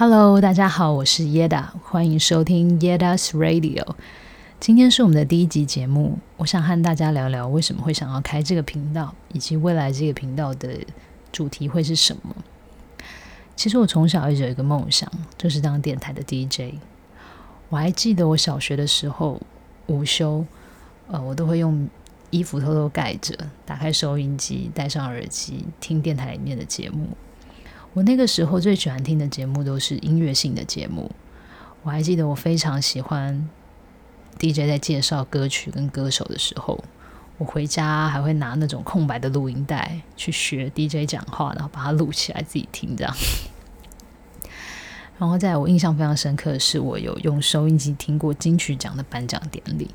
Hello，大家好，我是 Yeda，欢迎收听 Yeda's Radio。今天是我们的第一集节目，我想和大家聊聊为什么会想要开这个频道，以及未来这个频道的主题会是什么。其实我从小一直有一个梦想，就是当电台的 DJ。我还记得我小学的时候，午休，呃，我都会用衣服偷偷盖着，打开收音机，戴上耳机，听电台里面的节目。我那个时候最喜欢听的节目都是音乐性的节目。我还记得我非常喜欢 DJ 在介绍歌曲跟歌手的时候，我回家还会拿那种空白的录音带去学 DJ 讲话，然后把它录起来自己听这样。然后在我印象非常深刻的是，我有用收音机听过金曲奖的颁奖典礼，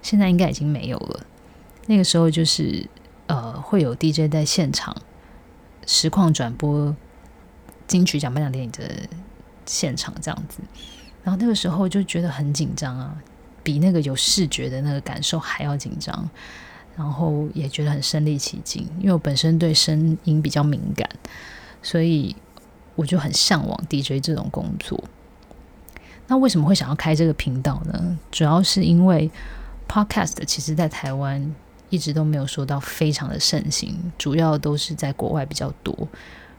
现在应该已经没有了。那个时候就是呃，会有 DJ 在现场实况转播。金曲奖颁奖典礼的现场这样子，然后那个时候就觉得很紧张啊，比那个有视觉的那个感受还要紧张，然后也觉得很身临其境，因为我本身对声音比较敏感，所以我就很向往 DJ 这种工作。那为什么会想要开这个频道呢？主要是因为 Podcast 其实在台湾一直都没有说到非常的盛行，主要都是在国外比较多。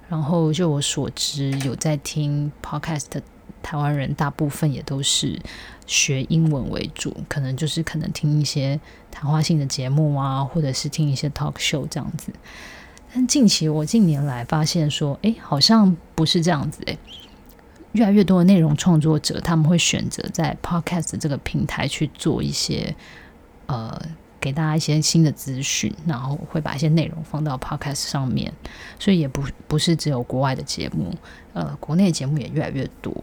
然后就我所知，有在听 podcast 的台湾人，大部分也都是学英文为主，可能就是可能听一些谈话性的节目啊，或者是听一些 talk show 这样子。但近期我近年来发现说，哎，好像不是这样子诶，越来越多的内容创作者他们会选择在 podcast 这个平台去做一些呃。给大家一些新的资讯，然后会把一些内容放到 Podcast 上面，所以也不不是只有国外的节目，呃，国内的节目也越来越多。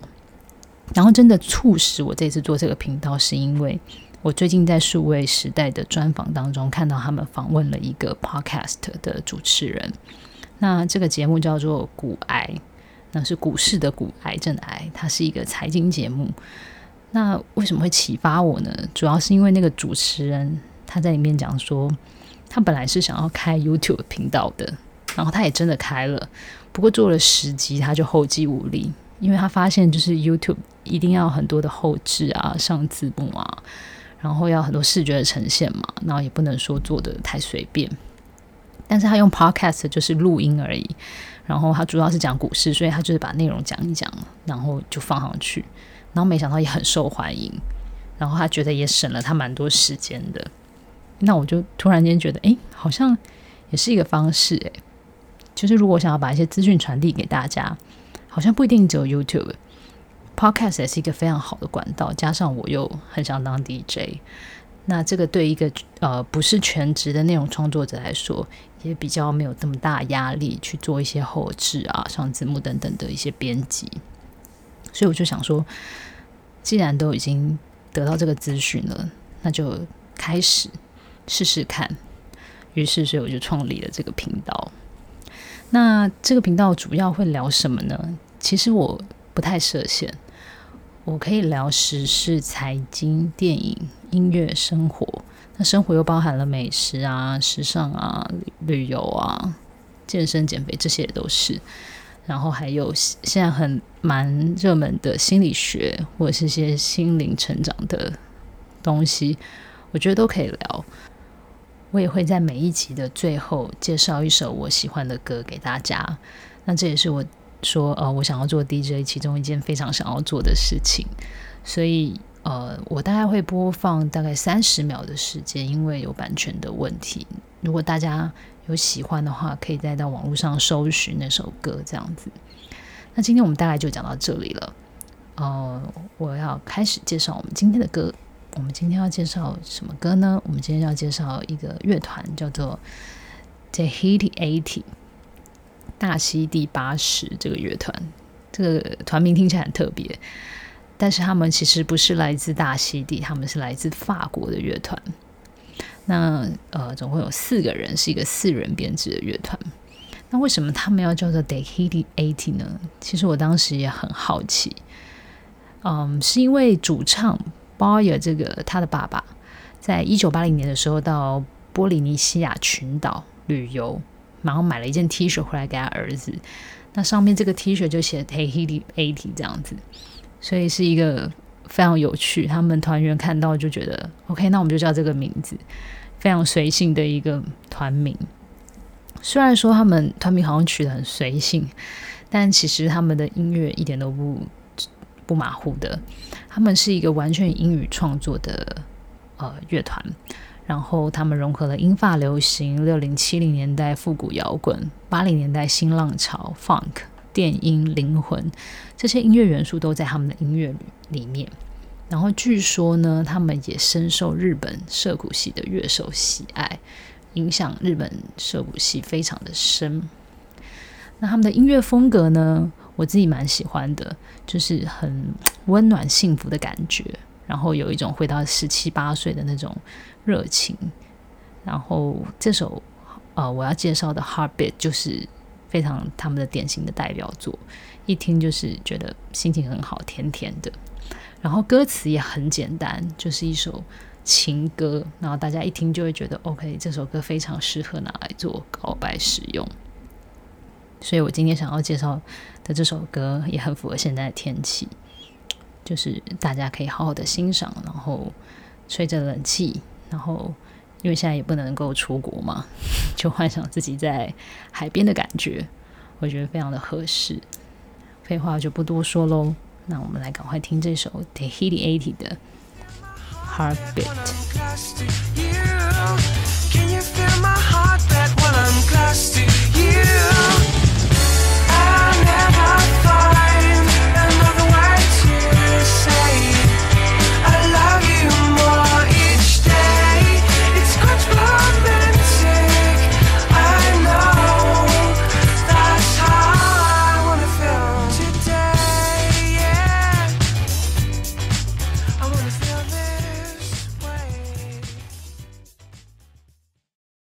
然后真的促使我这次做这个频道，是因为我最近在数位时代的专访当中看到他们访问了一个 Podcast 的主持人，那这个节目叫做“股癌”，那是股市的股，癌症癌，它是一个财经节目。那为什么会启发我呢？主要是因为那个主持人。他在里面讲说，他本来是想要开 YouTube 频道的，然后他也真的开了，不过做了十集他就后继无力，因为他发现就是 YouTube 一定要很多的后置啊、上字幕啊，然后要很多视觉的呈现嘛，然后也不能说做的太随便。但是他用 Podcast 就是录音而已，然后他主要是讲股市，所以他就是把内容讲一讲，然后就放上去，然后没想到也很受欢迎，然后他觉得也省了他蛮多时间的。那我就突然间觉得，哎，好像也是一个方式，哎，就是如果想要把一些资讯传递给大家，好像不一定只有 YouTube，Podcast 也是一个非常好的管道。加上我又很想当 DJ，那这个对一个呃不是全职的内容创作者来说，也比较没有这么大压力去做一些后置啊、上字幕等等的一些编辑。所以我就想说，既然都已经得到这个资讯了，那就开始。试试看，于是所以我就创立了这个频道。那这个频道主要会聊什么呢？其实我不太设限，我可以聊时事、财经、电影、音乐、生活。那生活又包含了美食啊、时尚啊、旅游啊、健身减肥这些也都是。然后还有现在很蛮热门的心理学，或者是一些心灵成长的东西，我觉得都可以聊。我也会在每一集的最后介绍一首我喜欢的歌给大家。那这也是我说呃，我想要做 DJ 其中一件非常想要做的事情。所以呃，我大概会播放大概三十秒的时间，因为有版权的问题。如果大家有喜欢的话，可以再到网络上搜寻那首歌这样子。那今天我们大概就讲到这里了。呃，我要开始介绍我们今天的歌。我们今天要介绍什么歌呢？我们今天要介绍一个乐团，叫做 Tahiti Eighty 大溪地八十这个乐团。这个团名听起来很特别，但是他们其实不是来自大溪地，他们是来自法国的乐团。那呃，总共有四个人，是一个四人编制的乐团。那为什么他们要叫做 Tahiti Eighty 呢？其实我当时也很好奇。嗯，是因为主唱。包有这个他的爸爸，在一九八零年的时候到波利尼西亚群岛旅游，然后买了一件 T 恤回来给他儿子。那上面这个 T 恤就写 Tahiti 80这样子，所以是一个非常有趣。他们团员看到就觉得 OK，那我们就叫这个名字，非常随性的一个团名。虽然说他们团名好像取得很随性，但其实他们的音乐一点都不不马虎的。他们是一个完全英语创作的呃乐团。然后他们融合了英法流行、六零七零年代复古摇滚、八零年代新浪潮、funk、电音、灵魂这些音乐元素都在他们的音乐里面。然后据说呢，他们也深受日本涩谷系的乐手喜爱，影响日本涩谷系非常的深。那他们的音乐风格呢，我自己蛮喜欢的，就是很温暖幸福的感觉。然后有一种回到十七八岁的那种热情，然后这首呃我要介绍的《Heartbeat》就是非常他们的典型的代表作，一听就是觉得心情很好，甜甜的。然后歌词也很简单，就是一首情歌，然后大家一听就会觉得 OK，这首歌非常适合拿来做告白使用。所以我今天想要介绍的这首歌也很符合现在的天气。就是大家可以好好的欣赏，然后吹着冷气，然后因为现在也不能够出国嘛，就幻想自己在海边的感觉，我觉得非常的合适。废话就不多说喽，那我们来赶快听这首 Tahiti 80的 Heartbeat。